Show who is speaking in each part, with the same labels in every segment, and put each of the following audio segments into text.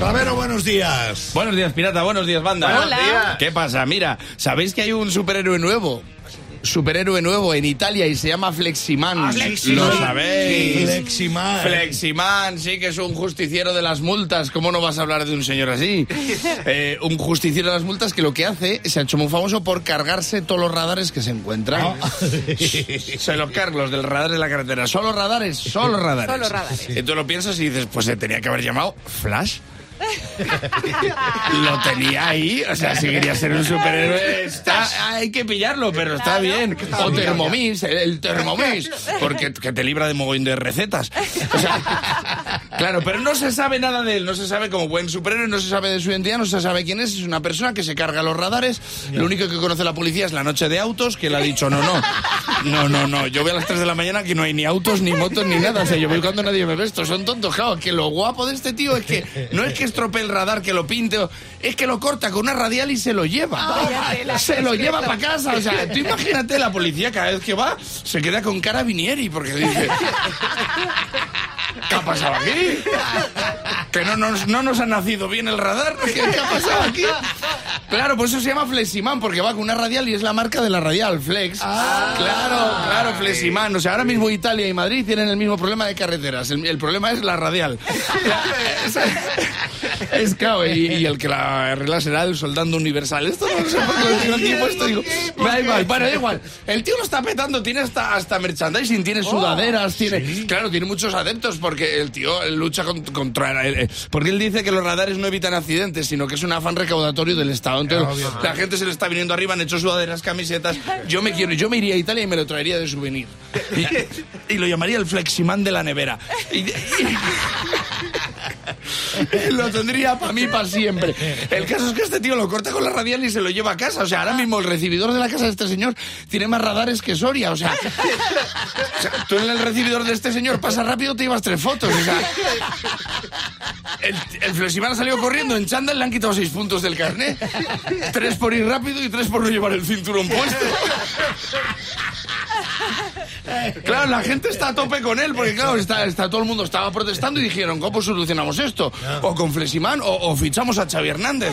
Speaker 1: Ravero, buenos días.
Speaker 2: Buenos días, pirata. Buenos días, banda.
Speaker 3: Hola.
Speaker 2: ¿Qué pasa? Mira, ¿sabéis que hay un superhéroe nuevo? Superhéroe nuevo en Italia y se llama Fleximan.
Speaker 1: Fleximan.
Speaker 2: ¿Lo sabéis?
Speaker 1: Fleximan.
Speaker 2: Fleximan, sí que es un justiciero de las multas. ¿Cómo no vas a hablar de un señor así? Eh, un justiciero de las multas que lo que hace se ha hecho muy famoso por cargarse todos los radares que se encuentran. Se los del radar de la carretera. Solo radares, solo radares.
Speaker 3: Solo radares.
Speaker 2: Y tú lo piensas y dices, pues se tenía que haber llamado Flash. Lo tenía ahí, o sea, si quería ser un superhéroe, está, hay que pillarlo, pero está bien. O Thermomix, el, el Thermomix, porque que te libra de mogollón de recetas. O sea, claro, pero no se sabe nada de él, no se sabe como buen superhéroe, no se sabe de su identidad, no se sabe quién es, es una persona que se carga los radares, lo único que conoce la policía es la noche de autos, que le ha dicho, no, no, no, no, no, yo voy a las 3 de la mañana que no hay ni autos, ni motos, ni nada, o sea, yo voy cuando nadie me ve, estos son tontos, claro, que lo guapo de este tío es que no es que estropee el radar, que lo pinte, es que lo corta con una radial y se lo lleva.
Speaker 3: Vaya tela.
Speaker 2: Se lo lleva para casa, o sea, tú imagínate la policía cada vez que va, se queda con cara vinieri, porque dice... ¿Qué ha pasado aquí? ¿Que no nos, no nos ha nacido bien el radar? ¿Qué, qué ha pasado aquí? Claro, por eso se llama Fleximan, porque va con una radial y es la marca de la radial, Flex. Claro, claro, Fleximan. O sea, ahora mismo Italia y Madrid tienen el mismo problema de carreteras. El, el problema es la radial. Es, es claro, y, y el que la arregla será el soldando universal. Esto no sé por qué lo tengo aquí puesto. Digo, da igual, bueno, da igual. El tío lo está petando, tiene hasta, hasta merchandising, tiene sudaderas, tiene. Claro, tiene muchos adeptos porque el tío lucha con- contra. el- el- porque él dice que los radares no evitan accidentes, sino que es un afán recaudatorio del Estado. Entonces, la gente se le está viniendo arriba, han hecho sudaderas, camisetas. Yo me quiero, yo me iría a Italia y me lo traería de souvenir. Y, y lo llamaría el Fleximan de la nevera. Y- y- lo tendría para mí para siempre. El caso es que este tío lo corta con la radial y se lo lleva a casa. O sea, ahora mismo el recibidor de la casa de este señor tiene más radares que Soria. O sea, tú en el recibidor de este señor pasa rápido, te llevas tres fotos. O sea, el, el ha salido corriendo en chándal, le han quitado seis puntos del carnet. Tres por ir rápido y tres por no llevar el cinturón puesto. Claro, la gente está a tope con él, porque claro, está, está todo el mundo estaba protestando y dijeron, ¿cómo solucionamos esto? O con Fleximan o, o fichamos a Xavi Hernández,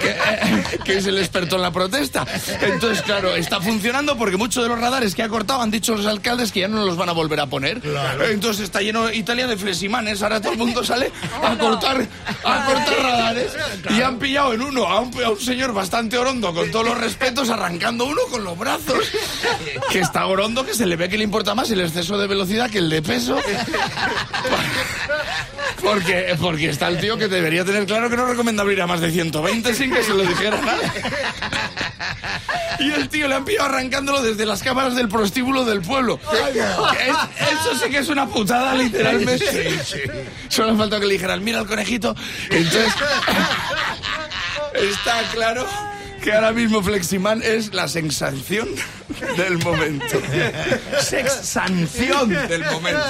Speaker 2: que, eh, que es el experto en la protesta. Entonces, claro, está funcionando porque muchos de los radares que ha cortado han dicho los alcaldes que ya no los van a volver a poner. Entonces está lleno Italia de Fleximanes, ahora todo el mundo sale a cortar, a cortar radares y han pillado en uno a un, a un señor bastante orondo, con todos los respetos, arrancando uno con los brazos, que está orondo, que se le ve que le importa más el exceso de velocidad que el de peso. Porque, porque está el tío que debería tener claro que no recomienda ir a más de 120 sin que se lo dijera nadie. Y el tío le han pillado arrancándolo desde las cámaras del prostíbulo del pueblo. Es- eso sí que es una putada, literalmente. Solo falta que le dijeran, mira el conejito. Entonces, está claro que ahora mismo Fleximan es la sensación del momento. Sex sanción del momento.